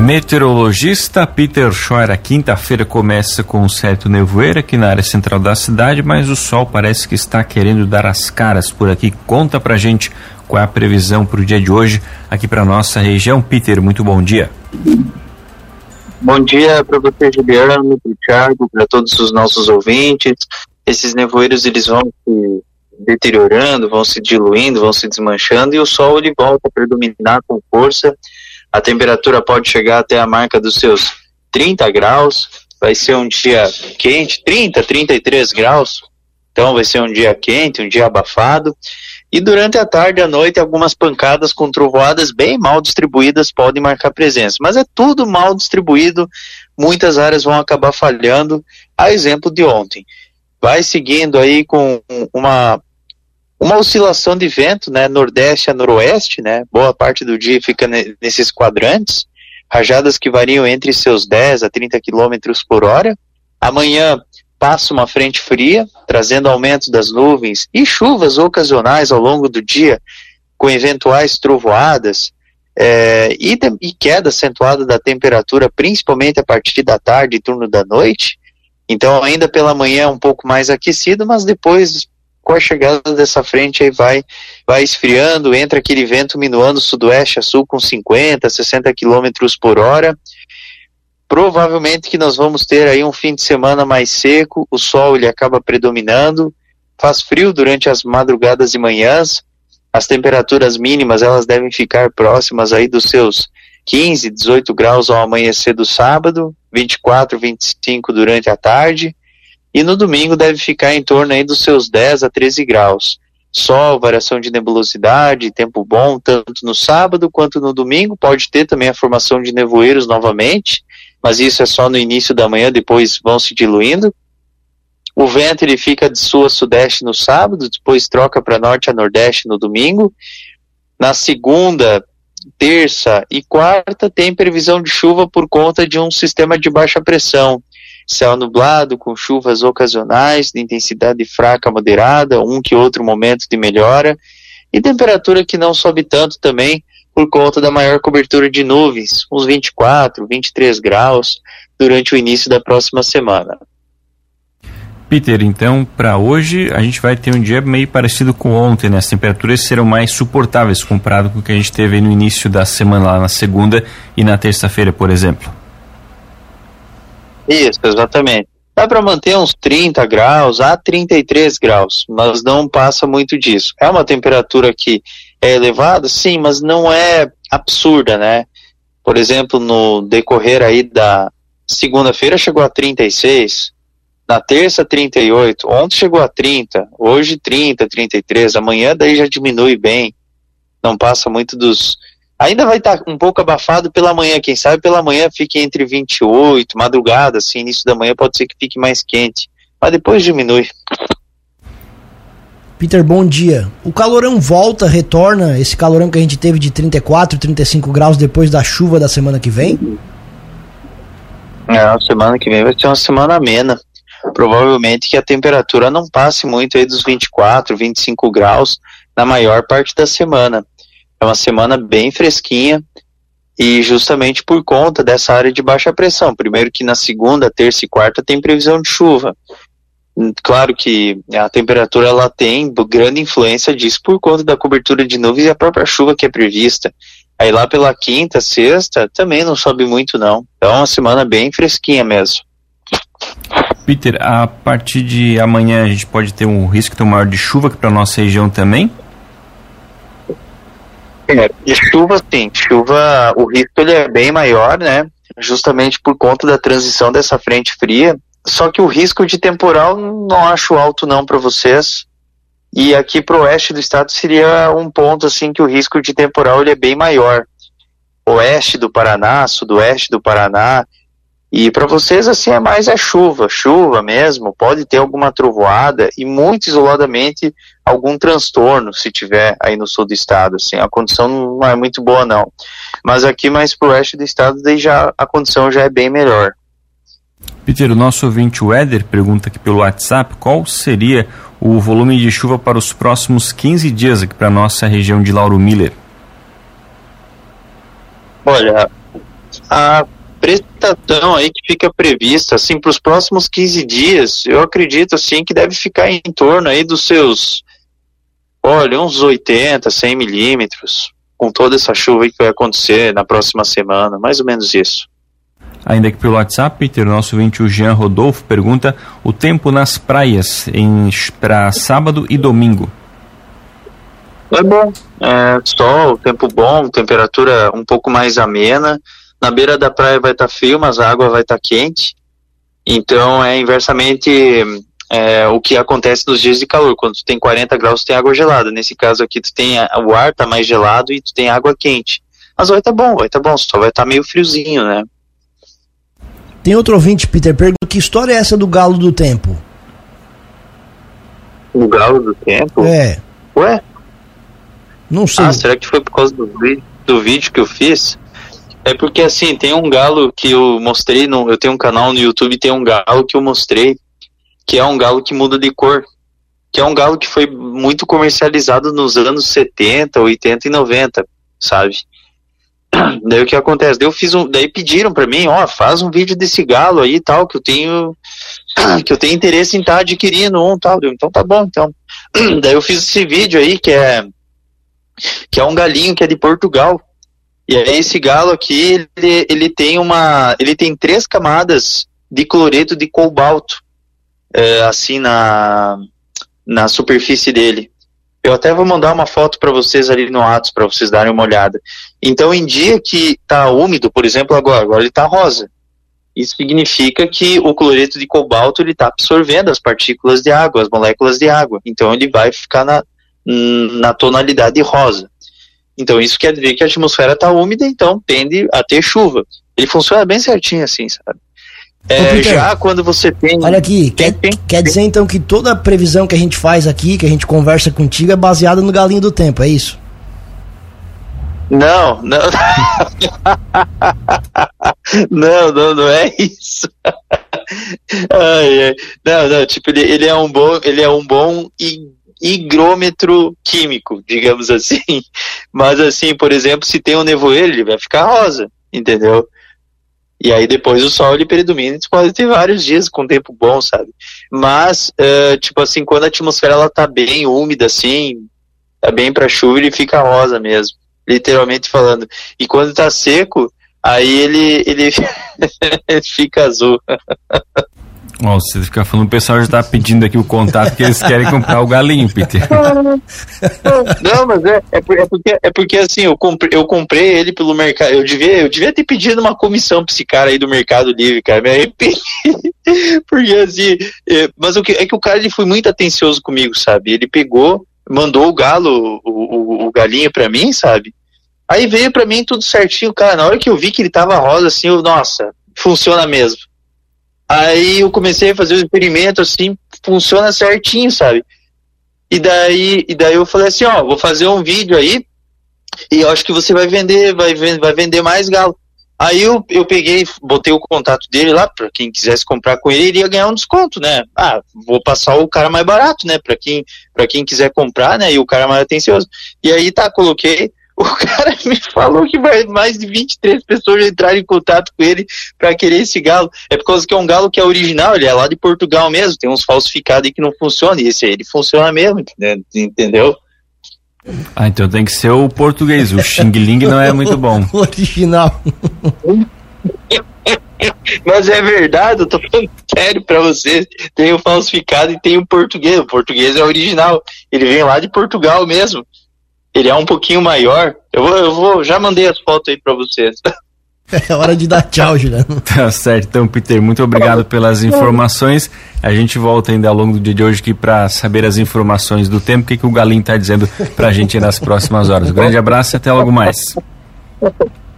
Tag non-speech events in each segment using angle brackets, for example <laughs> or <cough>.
Meteorologista Peter Scheuer, a quinta-feira começa com um certo nevoeiro aqui na área central da cidade, mas o sol parece que está querendo dar as caras por aqui. Conta pra gente qual é a previsão para o dia de hoje aqui para nossa região. Peter, muito bom dia. Bom dia para você, Juliano, para o Thiago, para todos os nossos ouvintes. Esses nevoeiros eles vão se deteriorando, vão se diluindo, vão se desmanchando e o sol ele volta a predominar com força. A temperatura pode chegar até a marca dos seus 30 graus. Vai ser um dia quente, 30, 33 graus. Então vai ser um dia quente, um dia abafado. E durante a tarde e a noite, algumas pancadas com trovoadas bem mal distribuídas podem marcar presença. Mas é tudo mal distribuído, muitas áreas vão acabar falhando, a exemplo de ontem. Vai seguindo aí com uma, uma oscilação de vento, né, nordeste a noroeste, né, boa parte do dia fica nesses quadrantes, rajadas que variam entre seus 10 a 30 km por hora. Amanhã passa uma frente fria, trazendo aumento das nuvens e chuvas ocasionais ao longo do dia, com eventuais trovoadas é, e, e, queda acentuada da temperatura, principalmente a partir da tarde e turno da noite. Então, ainda pela manhã um pouco mais aquecido, mas depois, com a chegada dessa frente, aí vai, vai esfriando, entra aquele vento minuando sudoeste a sul com 50, 60 km por hora. Provavelmente que nós vamos ter aí um fim de semana mais seco, o sol ele acaba predominando, faz frio durante as madrugadas e manhãs, as temperaturas mínimas elas devem ficar próximas aí dos seus 15, 18 graus ao amanhecer do sábado, 24, 25 durante a tarde, e no domingo deve ficar em torno aí dos seus 10 a 13 graus. Sol, variação de nebulosidade, tempo bom, tanto no sábado quanto no domingo, pode ter também a formação de nevoeiros novamente, mas isso é só no início da manhã, depois vão se diluindo. O vento ele fica de sul a sudeste no sábado, depois troca para norte a nordeste no domingo. Na segunda, terça e quarta tem previsão de chuva por conta de um sistema de baixa pressão. Céu nublado, com chuvas ocasionais, de intensidade fraca a moderada, um que outro momento de melhora, e temperatura que não sobe tanto também, por conta da maior cobertura de nuvens, uns 24, 23 graus, durante o início da próxima semana. Peter, então, para hoje a gente vai ter um dia meio parecido com ontem, né? As temperaturas serão mais suportáveis comparado com o que a gente teve no início da semana, lá na segunda e na terça-feira, por exemplo. Isso, exatamente. Dá para manter uns 30 graus a 33 graus, mas não passa muito disso. É uma temperatura que é elevada, sim, mas não é absurda, né? Por exemplo, no decorrer aí da segunda-feira chegou a 36, na terça 38, ontem chegou a 30, hoje 30, 33, amanhã daí já diminui bem, não passa muito dos. Ainda vai estar tá um pouco abafado pela manhã, quem sabe pela manhã fique entre 28, madrugada, assim, início da manhã pode ser que fique mais quente, mas depois diminui. Peter, bom dia. O calorão volta, retorna, esse calorão que a gente teve de 34, 35 graus depois da chuva da semana que vem? É, a semana que vem vai ser uma semana amena. Provavelmente que a temperatura não passe muito aí dos 24, 25 graus na maior parte da semana. É uma semana bem fresquinha e justamente por conta dessa área de baixa pressão. Primeiro que na segunda, terça e quarta tem previsão de chuva. Claro que a temperatura ela tem grande influência disso por conta da cobertura de nuvens e a própria chuva que é prevista. Aí lá pela quinta, sexta, também não sobe muito não. Então é uma semana bem fresquinha mesmo. Peter, a partir de amanhã a gente pode ter um risco tão maior de chuva que para nossa região também? É, de chuva sim, chuva, o risco ele é bem maior, né? Justamente por conta da transição dessa frente fria só que o risco de temporal não acho alto não para vocês. E aqui para oeste do estado seria um ponto assim que o risco de temporal ele é bem maior. Oeste do Paraná, sudoeste do Paraná. E para vocês assim é mais a chuva, chuva mesmo, pode ter alguma trovoada e muito isoladamente algum transtorno se tiver aí no sul do estado, assim, a condição não é muito boa não. Mas aqui mais pro oeste do estado, daí já a condição já é bem melhor. Peter, o nosso ouvinte Weder pergunta aqui pelo WhatsApp qual seria o volume de chuva para os próximos 15 dias aqui para nossa região de Lauro Miller. Olha, a prestação aí que fica prevista, assim, para os próximos 15 dias, eu acredito, assim, que deve ficar em torno aí dos seus, olha, uns 80, 100 milímetros, com toda essa chuva que vai acontecer na próxima semana, mais ou menos isso. Ainda aqui pelo WhatsApp, Peter, nosso ouvinte, o Jean Rodolfo, pergunta o tempo nas praias para sábado e domingo. É bom, é, sol, tempo bom, temperatura um pouco mais amena, na beira da praia vai estar tá frio, mas a água vai estar tá quente. Então é inversamente é, o que acontece nos dias de calor. Quando tu tem 40 graus, tu tem água gelada. Nesse caso aqui, tu tem o ar tá mais gelado e tu tem água quente. Mas vai estar tá bom, vai estar tá bom, só vai estar tá meio friozinho, né? Tem outro ouvinte, Peter, pergunta que história é essa do galo do tempo? O galo do tempo? É. Ué? Não sei. Ah, será que foi por causa do, do vídeo que eu fiz? É porque assim, tem um galo que eu mostrei, no, eu tenho um canal no YouTube, tem um galo que eu mostrei, que é um galo que muda de cor. Que é um galo que foi muito comercializado nos anos 70, 80 e 90, sabe? <clears throat> Daí o que acontece? Daí eu fiz um. Daí pediram para mim, ó, faz um vídeo desse galo aí e tal, que eu tenho. <clears throat> Que eu tenho interesse em estar tá adquirindo um tal. Então tá bom, então. <clears throat> Daí eu fiz esse vídeo aí que é. Que é um galinho que é de Portugal. E aí esse galo aqui, ele, ele tem uma. ele tem três camadas de cloreto de cobalto é, assim na, na superfície dele. Eu até vou mandar uma foto para vocês ali no Atos para vocês darem uma olhada. Então, em dia que está úmido, por exemplo, agora, agora ele está rosa. Isso significa que o cloreto de cobalto ele está absorvendo as partículas de água, as moléculas de água. Então, ele vai ficar na, na tonalidade rosa. Então isso quer dizer que a atmosfera está úmida, então tende a ter chuva. Ele funciona bem certinho assim, sabe? É, já quando você tem. Olha aqui, tem, quer, tem, quer dizer então que toda a previsão que a gente faz aqui, que a gente conversa contigo, é baseada no galinho do tempo, é isso? Não, não. <laughs> não, não, não é isso. <laughs> ai, ai. Não, não, tipo, ele, ele, é um bom, ele é um bom e higrômetro químico, digamos assim. <laughs> Mas assim, por exemplo, se tem um nevoeiro, ele vai ficar rosa, entendeu? E aí depois o sol ele predomina, tu pode ter vários dias com tempo bom, sabe? Mas, uh, tipo assim, quando a atmosfera ela tá bem úmida, assim, tá bem pra chuva, ele fica rosa mesmo, literalmente falando. E quando tá seco, aí ele, ele <laughs> fica azul. <laughs> Ó, você fica falando, o pessoal já tá pedindo aqui o contato que eles querem comprar o galinho, Peter. <laughs> Não, mas é, é, porque, é porque assim, eu comprei, eu comprei ele pelo mercado. Eu devia, eu devia ter pedido uma comissão pra esse cara aí do Mercado Livre, cara. Me arrependi. <laughs> porque assim, é, mas o que, é que o cara ele foi muito atencioso comigo, sabe? Ele pegou, mandou o galo, o, o, o galinho pra mim, sabe? Aí veio pra mim tudo certinho, cara. Na hora que eu vi que ele tava rosa, assim, eu, nossa, funciona mesmo. Aí eu comecei a fazer o experimento, assim, funciona certinho, sabe? E daí, e daí eu falei assim, ó, vou fazer um vídeo aí e eu acho que você vai vender, vai, vai vender mais galo. Aí eu, eu peguei, botei o contato dele lá, para quem quisesse comprar com ele, iria ganhar um desconto, né? Ah, vou passar o cara mais barato, né? Para quem, pra quem quiser comprar, né? E o cara mais atencioso. E aí tá, coloquei, o cara me falou que mais de 23 pessoas entraram em contato com ele para querer esse galo. É por causa que é um galo que é original, ele é lá de Portugal mesmo, tem uns falsificados aí que não funcionam, e esse aí ele funciona mesmo, entendeu? Ah, então tem que ser o português, o Xing Ling não é muito bom. <laughs> original. Mas é verdade, eu tô falando sério pra vocês. Tem o falsificado e tem o português. O português é original. Ele vem lá de Portugal mesmo. Ele é um pouquinho maior. Eu vou, eu vou já mandei as fotos aí para vocês. <laughs> É hora de dar tchau, Juliano. <laughs> Tá certo, então, Peter, muito obrigado pelas informações. A gente volta ainda ao longo do dia de hoje aqui para saber as informações do tempo, o que, que o Galinho está dizendo para a gente nas próximas horas. Um grande abraço e até logo mais.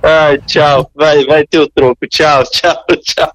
Ah, tchau. Vai, vai ter o troco. Tchau, tchau, tchau.